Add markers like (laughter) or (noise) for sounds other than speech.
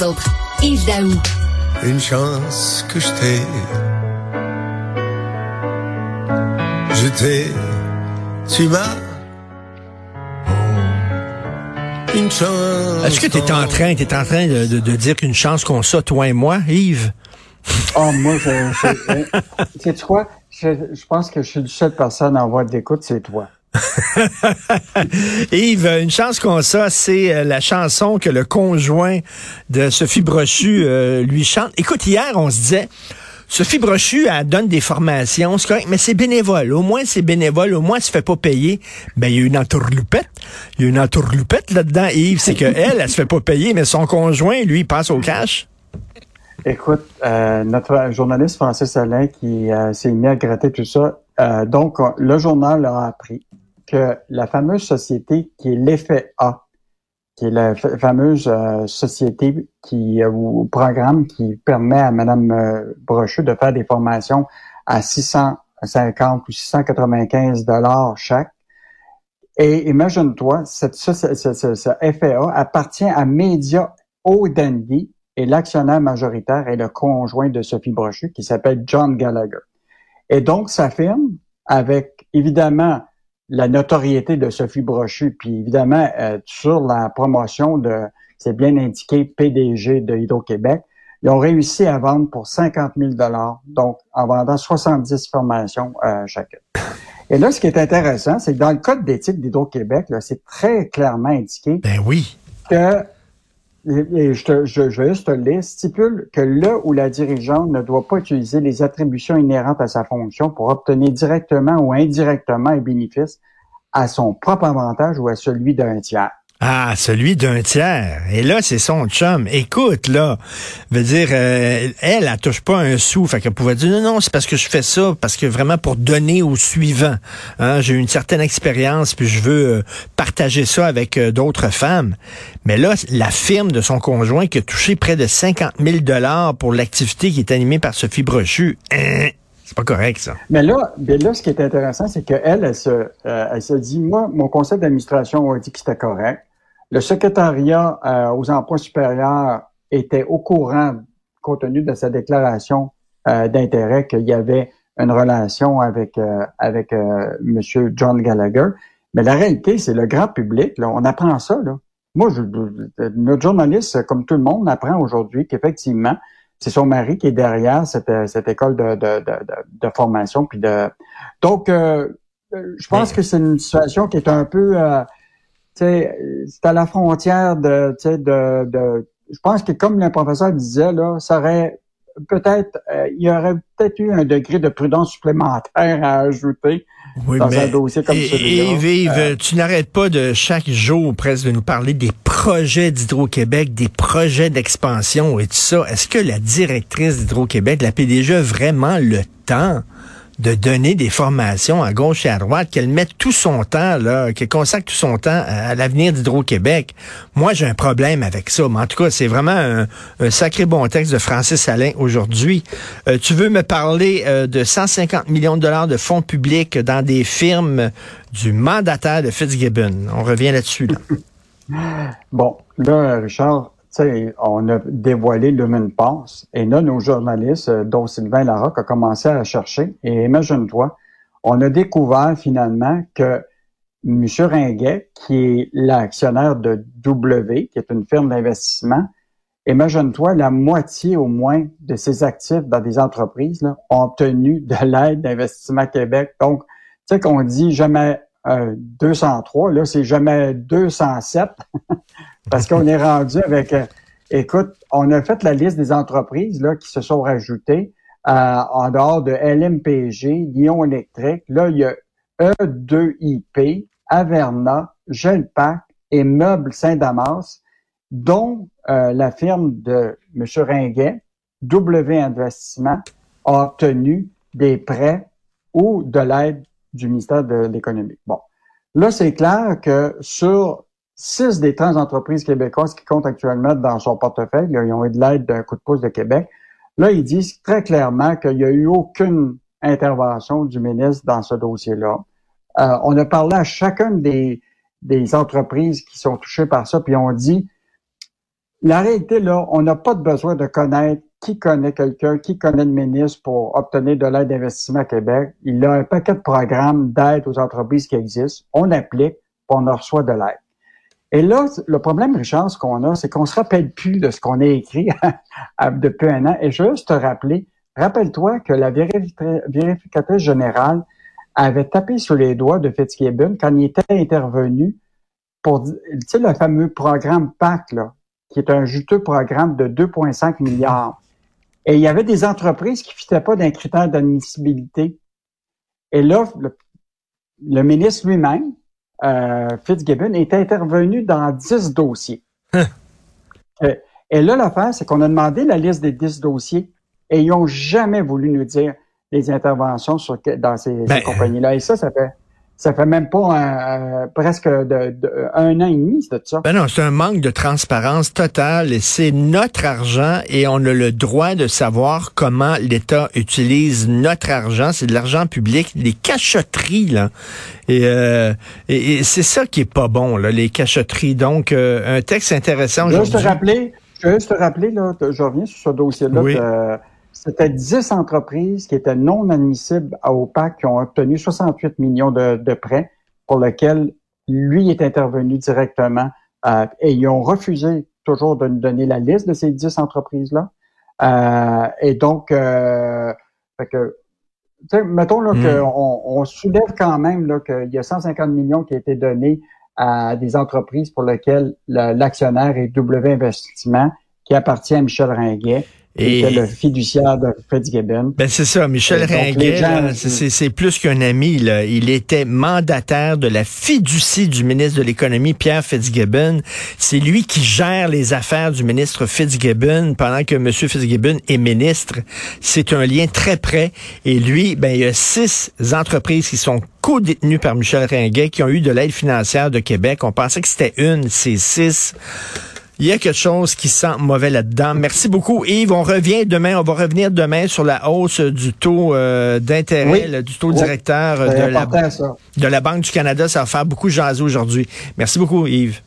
les autres. Yves Daou. Une chance que je t'ai. Je t'ai. Tu m'as. Oh, une chance. Est-ce que tu es en train, t'es en train de, de, de dire qu'une chance qu'on ça, toi et moi, Yves? Oh, moi, je, je, (laughs) sais-tu quoi? Je, je pense que je suis la seule personne en voie d'écoute, c'est toi. (laughs) Yves, une chance qu'on ça, c'est euh, la chanson que le conjoint de Sophie Brochu euh, lui chante. Écoute, hier, on se disait, Sophie Brochu, elle donne des formations, c'est correct, mais c'est bénévole. Au moins, c'est bénévole. Au moins, elle se fait pas payer. Ben, il y a une entourloupette. Il y a une entourloupette là-dedans, Yves. C'est que (laughs) elle, elle se fait pas payer, mais son conjoint, lui, passe au cash. Écoute, euh, notre journaliste Francis Alain qui euh, s'est mis à gratter tout ça. Euh, donc, le journal a appris que la fameuse société qui est l'effet A, qui est la fameuse euh, société qui ou programme qui permet à Madame Brochu de faire des formations à 650 ou 695 dollars chaque. Et imagine-toi, cette, ce, ce, appartient à Media O'Dandy, et l'actionnaire majoritaire est le conjoint de Sophie Brochu qui s'appelle John Gallagher. Et donc, ça firme avec évidemment la notoriété de Sophie Brochu, puis évidemment euh, sur la promotion de, c'est bien indiqué, PDG de Hydro-Québec, ils ont réussi à vendre pour 50 000 dollars, donc en vendant 70 formations euh, chacune. Et là, ce qui est intéressant, c'est que dans le code d'éthique d'Hydro-Québec, c'est très clairement indiqué ben oui. que et je, te, je, je juste te lire, stipule que là où la dirigeante ne doit pas utiliser les attributions inhérentes à sa fonction pour obtenir directement ou indirectement un bénéfice à son propre avantage ou à celui d'un tiers. Ah, celui d'un tiers. Et là, c'est son chum. Écoute, là, veut dire, euh, elle, elle touche pas un sou. Fait qu'elle pouvait dire, non, non, c'est parce que je fais ça, parce que vraiment pour donner au suivant. Hein, J'ai une certaine expérience, puis je veux euh, partager ça avec euh, d'autres femmes. Mais là, la firme de son conjoint qui a touché près de 50 000 dollars pour l'activité qui est animée par Sophie Brochu, hein, c'est pas correct, ça. Mais là, mais là, ce qui est intéressant, c'est qu'elle, elle se, elle se dit, moi, mon conseil d'administration a dit que c'était correct. Le secrétariat euh, aux emplois supérieurs était au courant, compte tenu de sa déclaration euh, d'intérêt, qu'il y avait une relation avec euh, avec Monsieur John Gallagher. Mais la réalité, c'est le grand public. Là, on apprend ça. Là. Moi, je, notre journaliste, comme tout le monde, apprend aujourd'hui qu'effectivement, c'est son mari qui est derrière cette, cette école de, de, de, de formation. Puis de... Donc, je pense que c'est une situation qui est un peu c'est à la frontière de, de, de, je pense que comme le professeur disait là, ça aurait peut-être, euh, il y aurait peut-être eu un degré de prudence supplémentaire à ajouter dans un dossier comme celui-là. Yves, euh, tu n'arrêtes pas de chaque jour presque de nous parler des projets d'Hydro-Québec, des projets d'expansion et tout ça. Est-ce que la directrice d'Hydro-Québec, la PDG, a vraiment le temps de donner des formations à gauche et à droite, qu'elle mette tout son temps, là, qu'elle consacre tout son temps à, l'avenir d'Hydro-Québec. Moi, j'ai un problème avec ça. Mais en tout cas, c'est vraiment un, sacré bon texte de Francis Alain aujourd'hui. Euh, tu veux me parler euh, de 150 millions de dollars de fonds publics dans des firmes du mandataire de Fitzgibbon. On revient là-dessus. (laughs) bon, là, Richard, on a dévoilé Lumen Pass et là, nos journalistes, euh, dont Sylvain Larocque, a commencé à chercher. Et imagine-toi, on a découvert finalement que M. Ringuet, qui est l'actionnaire de W, qui est une firme d'investissement, imagine-toi, la moitié au moins de ses actifs dans des entreprises là, ont obtenu de l'aide d'Investissement Québec. Donc, tu sais qu'on dit jamais euh, 203, là, c'est jamais 207. (laughs) Parce qu'on est rendu avec, euh, écoute, on a fait la liste des entreprises là, qui se sont rajoutées euh, en dehors de LMPG, Lyon Électrique. Là, il y a E2IP, Averna, Gelpac et Meubles Saint-Damas, dont euh, la firme de M. Ringuet, W Investissement, a obtenu des prêts ou de l'aide du ministère de l'Économie. Bon. Là, c'est clair que sur six des 13 entreprises québécoises qui comptent actuellement dans son portefeuille, ils ont eu de l'aide d'un coup de pouce de Québec. Là, ils disent très clairement qu'il n'y a eu aucune intervention du ministre dans ce dossier-là. Euh, on a parlé à chacune des, des entreprises qui sont touchées par ça, puis on dit la réalité, là, on n'a pas de besoin de connaître qui connaît quelqu'un, qui connaît le ministre pour obtenir de l'aide d'investissement à Québec. Il a un paquet de programmes d'aide aux entreprises qui existent. On applique, on en reçoit de l'aide. Et là, le problème, Richard, ce qu'on a, c'est qu'on se rappelle plus de ce qu'on a écrit (laughs) depuis un an. Et juste te rappeler, rappelle-toi que la vérificatrice générale avait tapé sur les doigts de Fitzgibbon quand il était intervenu pour, tu sais, le fameux programme PAC, là, qui est un juteux programme de 2,5 milliards. Et il y avait des entreprises qui ne fitaient pas d'un critère d'admissibilité. Et là, le, ministre lui-même, Fitzgibbon, est intervenu dans 10 dossiers. Hein? Euh, et, là, l'affaire, c'est qu'on a demandé la liste des 10 dossiers et ils n'ont jamais voulu nous dire les interventions sur, dans ces, ces ben, compagnies-là. Et ça, ça fait ça fait même pas un, presque de, un an et demi, c'est ça. Ben non, c'est un manque de transparence totale c'est notre argent et on a le droit de savoir comment l'État utilise notre argent. C'est de l'argent public, les cachotteries, là. Et, euh, et, c'est ça qui est pas bon, là, les cachotteries. Donc, euh, un texte intéressant Je veux juste te rappeler, je veux juste te rappeler, là, je reviens sur ce dossier-là. Oui. C'était 10 entreprises qui étaient non admissibles à OPAC qui ont obtenu 68 millions de, prêts pour lesquels lui est intervenu directement euh, et ils ont refusé toujours de nous donner la liste de ces 10 entreprises-là. Euh, et donc, euh, que, mettons là, hmm. qu'on on soulève quand même qu'il y a 150 millions qui ont été donnés à des entreprises pour lesquelles l'actionnaire est W Investissement, qui appartient à Michel Ringuet. Et le fiduciaire de Fitzgibbon. Ben c'est ça, Michel Ringuet, c'est plus qu'un ami. Là. Il était mandataire de la fiducie du ministre de l'économie, Pierre Fitzgibbon. C'est lui qui gère les affaires du ministre Fitzgibbon pendant que M. Fitzgibbon est ministre. C'est un lien très près. Et lui, ben il y a six entreprises qui sont co-détenues par Michel Ringuet qui ont eu de l'aide financière de Québec. On pensait que c'était une, c'est six. Il y a quelque chose qui sent mauvais là-dedans. Merci beaucoup, Yves. On revient demain. On va revenir demain sur la hausse du taux euh, d'intérêt, du taux directeur de la, de la Banque du Canada. Ça va faire beaucoup jaser aujourd'hui. Merci beaucoup, Yves.